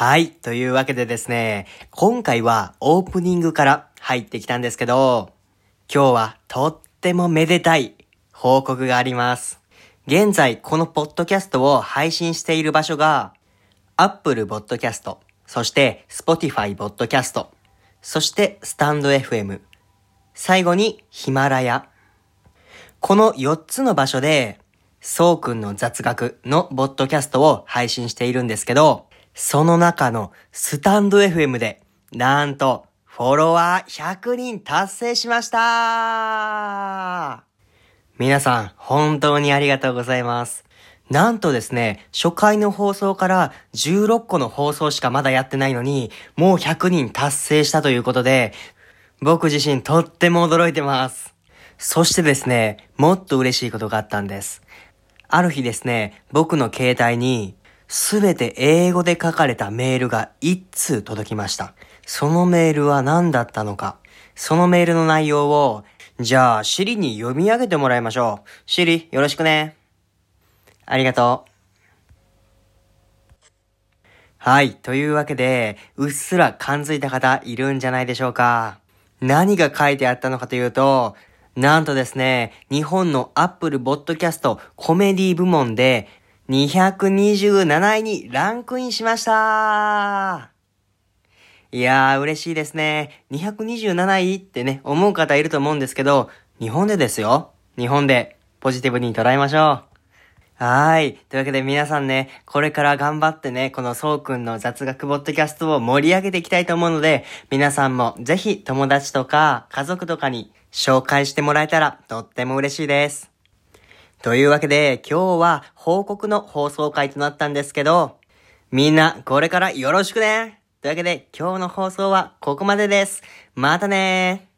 はい。というわけでですね、今回はオープニングから入ってきたんですけど、今日はとってもめでたい報告があります。現在、このポッドキャストを配信している場所が、Apple Podcast、そして Spotify Podcast、そしてスタンド FM、最後にヒマラヤ。この4つの場所で、そうくんの雑学のポッドキャストを配信しているんですけど、その中のスタンド FM で、なんと、フォロワー100人達成しました皆さん、本当にありがとうございます。なんとですね、初回の放送から16個の放送しかまだやってないのに、もう100人達成したということで、僕自身とっても驚いてます。そしてですね、もっと嬉しいことがあったんです。ある日ですね、僕の携帯に、すべて英語で書かれたメールが一通届きました。そのメールは何だったのか。そのメールの内容を、じゃあ、シリに読み上げてもらいましょう。シリ、よろしくね。ありがとう。はい。というわけで、うっすら感づいた方いるんじゃないでしょうか。何が書いてあったのかというと、なんとですね、日本のアップルボッドキャストコメディ部門で227位にランクインしましたいやー、嬉しいですね。227位ってね、思う方いると思うんですけど、日本でですよ。日本で、ポジティブに捉えましょう。はい。というわけで皆さんね、これから頑張ってね、このそうくんの雑学ボッドキャストを盛り上げていきたいと思うので、皆さんもぜひ友達とか家族とかに紹介してもらえたらとっても嬉しいです。というわけで、今日は報告の放送回となったんですけど、みんなこれからよろしくねというわけで、今日の放送はここまでです。またね